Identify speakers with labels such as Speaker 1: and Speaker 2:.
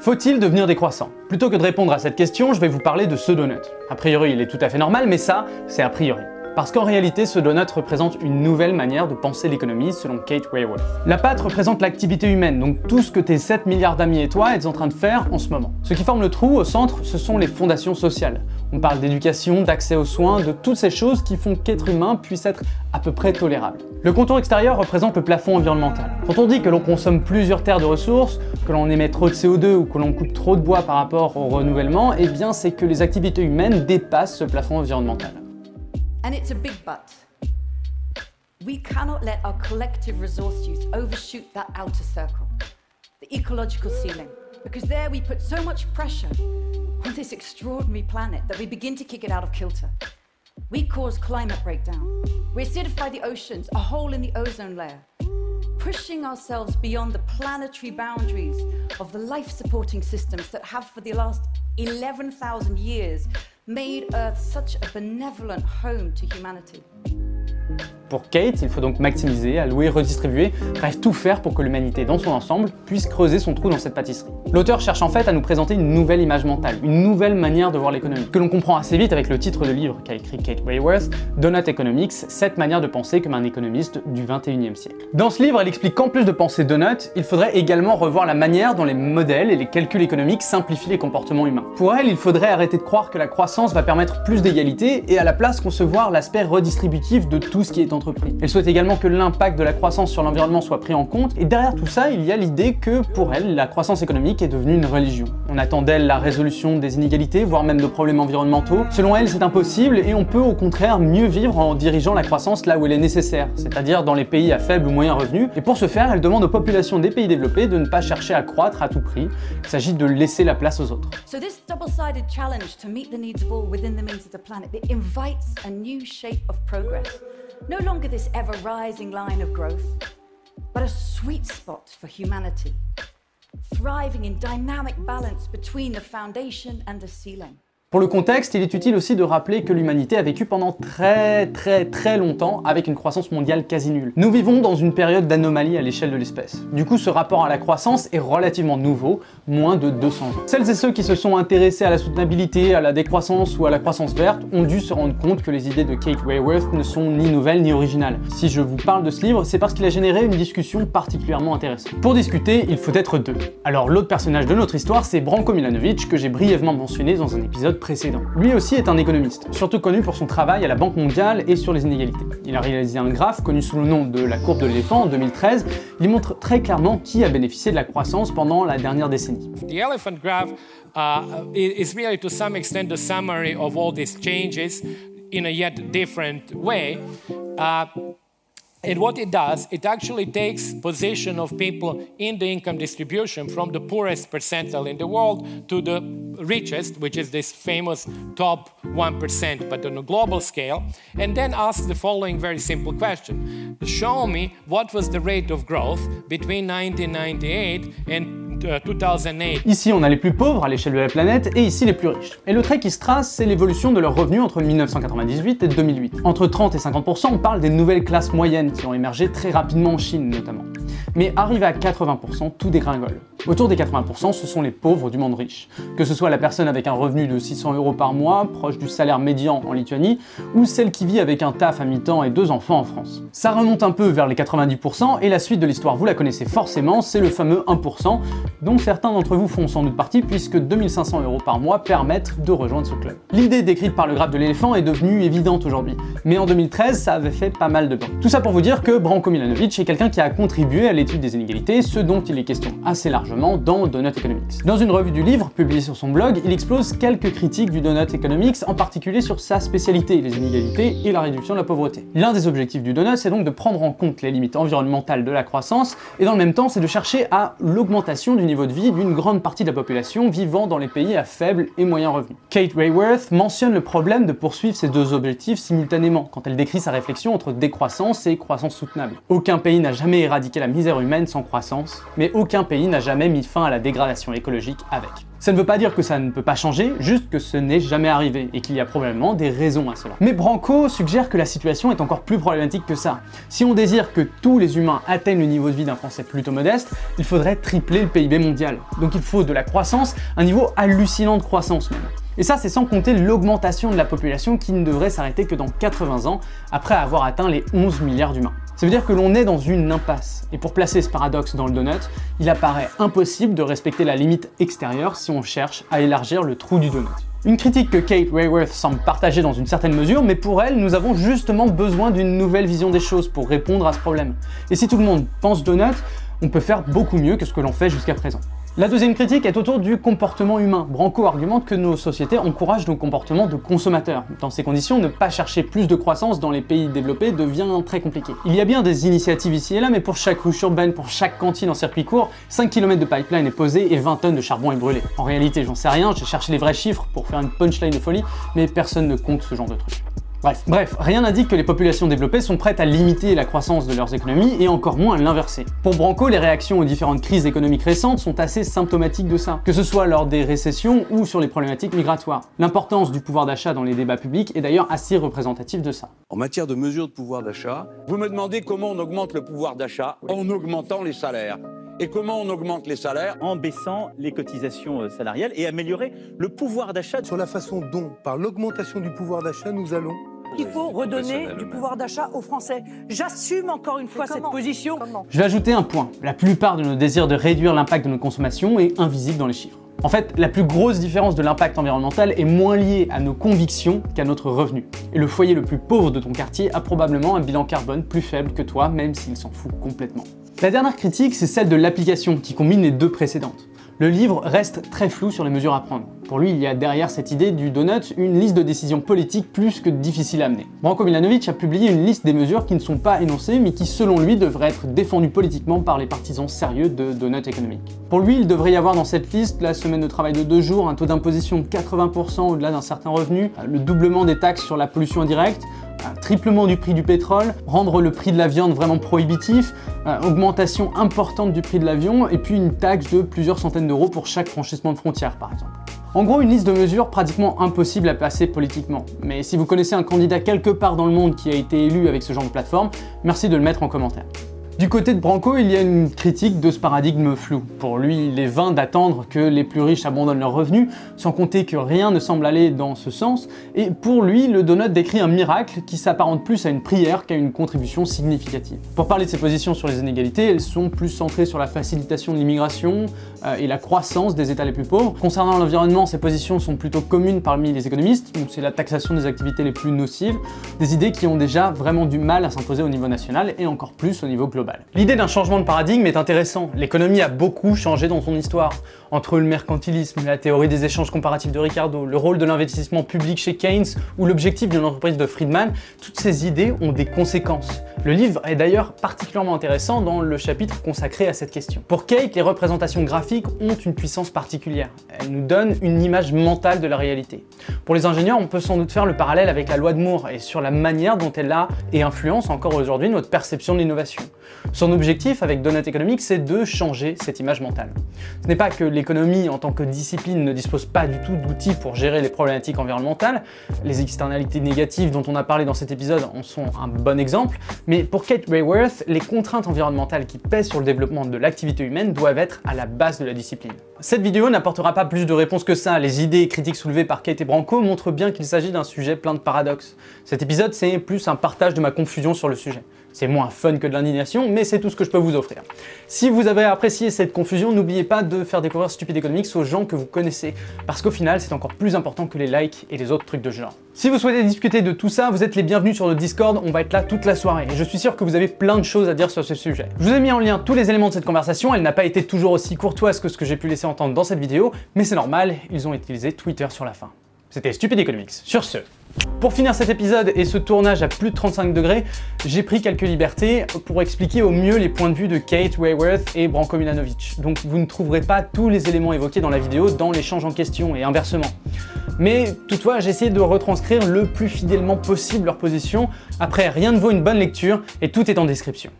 Speaker 1: Faut-il devenir décroissant Plutôt que de répondre à cette question, je vais vous parler de ce donut. A priori, il est tout à fait normal, mais ça, c'est a priori. Parce qu'en réalité, ce donut représente une nouvelle manière de penser l'économie selon Kate Wayworth. La pâte représente l'activité humaine, donc tout ce que tes 7 milliards d'amis et toi êtes en train de faire en ce moment. Ce qui forme le trou au centre, ce sont les fondations sociales. On parle d'éducation, d'accès aux soins, de toutes ces choses qui font qu'être humain puisse être à peu près tolérable. Le contour extérieur représente le plafond environnemental. Quand on dit que l'on consomme plusieurs terres de ressources, que l'on émet trop de CO2 ou que l'on coupe trop de bois par rapport au renouvellement, eh bien c'est que les activités humaines dépassent ce plafond environnemental.
Speaker 2: And it's a big but. We cannot let our collective resource use overshoot that outer circle, the ecological ceiling, because there we put so much pressure on this extraordinary planet that we begin to kick it out of kilter. We cause climate breakdown. We acidify the oceans, a hole in the ozone layer, pushing ourselves beyond the planetary boundaries of the life supporting systems that have, for the last 11,000 years, made Earth such a benevolent home to humanity.
Speaker 1: Pour Kate, il faut donc maximiser, allouer, redistribuer, bref tout faire pour que l'humanité dans son ensemble puisse creuser son trou dans cette pâtisserie. L'auteur cherche en fait à nous présenter une nouvelle image mentale, une nouvelle manière de voir l'économie, que l'on comprend assez vite avec le titre de livre qu'a écrit Kate Wayworth, Donut Economics, cette manière de penser comme un économiste du 21e siècle. Dans ce livre, elle explique qu'en plus de penser donut, il faudrait également revoir la manière dont les modèles et les calculs économiques simplifient les comportements humains. Pour elle, il faudrait arrêter de croire que la croissance va permettre plus d'égalité et à la place concevoir l'aspect redistributif de tout ce qui est Elle souhaite également que l'impact de la croissance sur l'environnement soit pris en compte, et derrière tout ça, il y a l'idée que, pour elle, la croissance économique est devenue une religion. On attend d'elle la résolution des inégalités, voire même de problèmes environnementaux. Selon elle, c'est impossible, et on peut au contraire mieux vivre en dirigeant la croissance là où elle est nécessaire, c'est-à-dire dans les pays à faible ou moyen revenu, et pour ce faire, elle demande aux populations des pays développés de ne pas chercher à croître à tout prix, il s'agit de laisser la place aux autres.
Speaker 2: So this double-sided challenge to meet the needs of all within the means of the planet, it invites a new shape of progress. No longer this ever rising line of growth, but a sweet spot for humanity, thriving in dynamic balance between the foundation and the ceiling.
Speaker 1: Pour le contexte, il est utile aussi de rappeler que l'humanité a vécu pendant très très très longtemps avec une croissance mondiale quasi nulle. Nous vivons dans une période d'anomalie à l'échelle de l'espèce. Du coup, ce rapport à la croissance est relativement nouveau, moins de 200 ans. Celles et ceux qui se sont intéressés à la soutenabilité, à la décroissance ou à la croissance verte ont dû se rendre compte que les idées de Kate Wayworth ne sont ni nouvelles ni originales. Si je vous parle de ce livre, c'est parce qu'il a généré une discussion particulièrement intéressante. Pour discuter, il faut être deux. Alors l'autre personnage de notre histoire, c'est Branko Milanovic, que j'ai brièvement mentionné dans un épisode Lui aussi est un économiste, surtout connu pour son travail à la Banque mondiale et sur les inégalités. Il a réalisé un graphe connu sous le nom de la courbe de l'éléphant en 2013. Il montre très clairement qui a bénéficié de la croissance pendant la dernière décennie.
Speaker 3: The elephant graph uh, is really to some extent the summary of all these changes in a yet different way. Uh, and what it does, it actually takes position of people in the income distribution from the poorest percentile in the world to the richest, which is this famous top 1%, but on a global scale, and then asks the following very simple question. Show me what was the rate of growth between 1998 and 2008.
Speaker 1: Ici, on a les plus pauvres à l'échelle de la planète et ici les plus riches. Et le trait qui se trace, c'est l'évolution de leurs revenus entre 1998 et 2008. Entre 30 et 50%, on parle des nouvelles classes moyennes qui ont émergé très rapidement en Chine notamment. Mais arrivé à 80%, tout dégringole. Autour des 80%, ce sont les pauvres du monde riche. Que ce soit la personne avec un revenu de 600 euros par mois, proche du salaire médian en Lituanie, ou celle qui vit avec un taf à mi-temps et deux enfants en France. Ça remonte un peu vers les 90% et la suite de l'histoire, vous la connaissez forcément, c'est le fameux 1%, dont certains d'entre vous font sans doute partie puisque 2500 euros par mois permettent de rejoindre ce club. L'idée décrite par le graphe de l'éléphant est devenue évidente aujourd'hui, mais en 2013, ça avait fait pas mal de bruit. Tout ça pour vous dire que Branko Milanovic est quelqu'un qui a contribué à l'étude des inégalités, ce dont il est question assez largement dans Donut Economics. Dans une revue du livre publiée sur son blog, il explose quelques critiques du Donut Economics, en particulier sur sa spécialité, les inégalités et la réduction de la pauvreté. L'un des objectifs du Donut, c'est donc de prendre en compte les limites environnementales de la croissance, et dans le même temps, c'est de chercher à l'augmentation du niveau de vie d'une grande partie de la population vivant dans les pays à faible et moyen revenu. Kate Rayworth mentionne le problème de poursuivre ces deux objectifs simultanément quand elle décrit sa réflexion entre décroissance et croissance soutenable. Aucun pays n'a jamais éradiqué la misère humaine sans croissance, mais aucun pays n'a jamais jamais mis fin à la dégradation écologique avec. Ça ne veut pas dire que ça ne peut pas changer, juste que ce n'est jamais arrivé et qu'il y a probablement des raisons à cela. Mais Branco suggère que la situation est encore plus problématique que ça. Si on désire que tous les humains atteignent le niveau de vie d'un Français plutôt modeste, il faudrait tripler le PIB mondial. Donc il faut de la croissance, un niveau hallucinant de croissance même. Et ça, c'est sans compter l'augmentation de la population qui ne devrait s'arrêter que dans 80 ans, après avoir atteint les 11 milliards d'humains. Ça veut dire que l'on est dans une impasse. Et pour placer ce paradoxe dans le donut, il apparaît impossible de respecter la limite extérieure si on cherche à élargir le trou du donut. Une critique que Kate Rayworth semble partager dans une certaine mesure, mais pour elle, nous avons justement besoin d'une nouvelle vision des choses pour répondre à ce problème. Et si tout le monde pense donut, on peut faire beaucoup mieux que ce que l'on fait jusqu'à présent. La deuxième critique est autour du comportement humain. Branco argumente que nos sociétés encouragent nos comportements de consommateurs. Dans ces conditions, ne pas chercher plus de croissance dans les pays développés devient très compliqué. Il y a bien des initiatives ici et là, mais pour chaque ruche urbaine, pour chaque cantine en circuit court, 5 km de pipeline est posé et 20 tonnes de charbon est brûlé. En réalité, j'en sais rien, j'ai cherché les vrais chiffres pour faire une punchline de folie, mais personne ne compte ce genre de truc. Bref, bref, rien n'indique que les populations développées sont prêtes à limiter la croissance de leurs économies et encore moins à l'inverser. Pour Branco, les réactions aux différentes crises économiques récentes sont assez symptomatiques de ça, que ce soit lors des récessions ou sur les problématiques migratoires. L'importance du pouvoir d'achat dans les débats publics est d'ailleurs assez représentative de ça.
Speaker 4: En matière de mesures de pouvoir d'achat, vous me demandez comment on augmente le pouvoir d'achat en augmentant les salaires. Et comment on augmente les salaires
Speaker 5: En baissant les cotisations euh, salariales et améliorer le pouvoir d'achat.
Speaker 6: Sur la façon dont, par l'augmentation du pouvoir d'achat, nous allons
Speaker 7: il faut redonner du pouvoir d'achat aux Français. J'assume encore une fois cette position.
Speaker 1: Je vais ajouter un point. La plupart de nos désirs de réduire l'impact de nos consommations est invisible dans les chiffres. En fait, la plus grosse différence de l'impact environnemental est moins liée à nos convictions qu'à notre revenu. Et le foyer le plus pauvre de ton quartier a probablement un bilan carbone plus faible que toi, même s'il s'en fout complètement. La dernière critique, c'est celle de l'application qui combine les deux précédentes. Le livre reste très flou sur les mesures à prendre. Pour lui, il y a derrière cette idée du donut une liste de décisions politiques plus que difficile à amener. Branko Milanovic a publié une liste des mesures qui ne sont pas énoncées mais qui selon lui devraient être défendues politiquement par les partisans sérieux de donut économique. Pour lui, il devrait y avoir dans cette liste la semaine de travail de deux jours, un taux d'imposition de 80% au-delà d'un certain revenu, le doublement des taxes sur la pollution indirecte, triplement du prix du pétrole, rendre le prix de la viande vraiment prohibitif, euh, augmentation importante du prix de l'avion et puis une taxe de plusieurs centaines d'euros pour chaque franchissement de frontière par exemple. En gros, une liste de mesures pratiquement impossible à passer politiquement. Mais si vous connaissez un candidat quelque part dans le monde qui a été élu avec ce genre de plateforme, merci de le mettre en commentaire. Du côté de Branco, il y a une critique de ce paradigme flou. Pour lui, il est vain d'attendre que les plus riches abandonnent leurs revenus, sans compter que rien ne semble aller dans ce sens, et pour lui, le donut décrit un miracle qui s'apparente plus à une prière qu'à une contribution significative. Pour parler de ses positions sur les inégalités, elles sont plus centrées sur la facilitation de l'immigration euh, et la croissance des États les plus pauvres. Concernant l'environnement, ses positions sont plutôt communes parmi les économistes, donc c'est la taxation des activités les plus nocives, des idées qui ont déjà vraiment du mal à s'imposer au niveau national et encore plus au niveau global. L'idée d'un changement de paradigme est intéressant. L'économie a beaucoup changé dans son histoire. Entre le mercantilisme, la théorie des échanges comparatifs de Ricardo, le rôle de l'investissement public chez Keynes ou l'objectif d'une entreprise de Friedman, toutes ces idées ont des conséquences. Le livre est d'ailleurs particulièrement intéressant dans le chapitre consacré à cette question. Pour Kate, les représentations graphiques ont une puissance particulière. Elles nous donnent une image mentale de la réalité. Pour les ingénieurs, on peut sans doute faire le parallèle avec la loi de Moore et sur la manière dont elle a et influence encore aujourd'hui notre perception de l'innovation. Son objectif avec Donut Economics, c'est de changer cette image mentale. Ce n'est pas que l'économie en tant que discipline ne dispose pas du tout d'outils pour gérer les problématiques environnementales, les externalités négatives dont on a parlé dans cet épisode en sont un bon exemple, mais pour Kate Rayworth, les contraintes environnementales qui pèsent sur le développement de l'activité humaine doivent être à la base de la discipline. Cette vidéo n'apportera pas plus de réponses que ça, les idées et critiques soulevées par Kate et Branco montrent bien qu'il s'agit d'un sujet plein de paradoxes. Cet épisode, c'est plus un partage de ma confusion sur le sujet. C'est moins fun que de l'indignation, mais c'est tout ce que je peux vous offrir. Si vous avez apprécié cette confusion, n'oubliez pas de faire découvrir Stupid Economics aux gens que vous connaissez, parce qu'au final, c'est encore plus important que les likes et les autres trucs de genre. Si vous souhaitez discuter de tout ça, vous êtes les bienvenus sur le Discord, on va être là toute la soirée, et je suis sûr que vous avez plein de choses à dire sur ce sujet. Je vous ai mis en lien tous les éléments de cette conversation, elle n'a pas été toujours aussi courtoise que ce que j'ai pu laisser entendre dans cette vidéo, mais c'est normal, ils ont utilisé Twitter sur la fin. C'était Stupid Economics. Sur ce, pour finir cet épisode et ce tournage à plus de 35 degrés, j'ai pris quelques libertés pour expliquer au mieux les points de vue de Kate Wayworth et Branko Milanovic. Donc vous ne trouverez pas tous les éléments évoqués dans la vidéo dans l'échange en question et inversement. Mais toutefois, j'ai essayé de retranscrire le plus fidèlement possible leur position. Après, rien ne vaut une bonne lecture et tout est en description.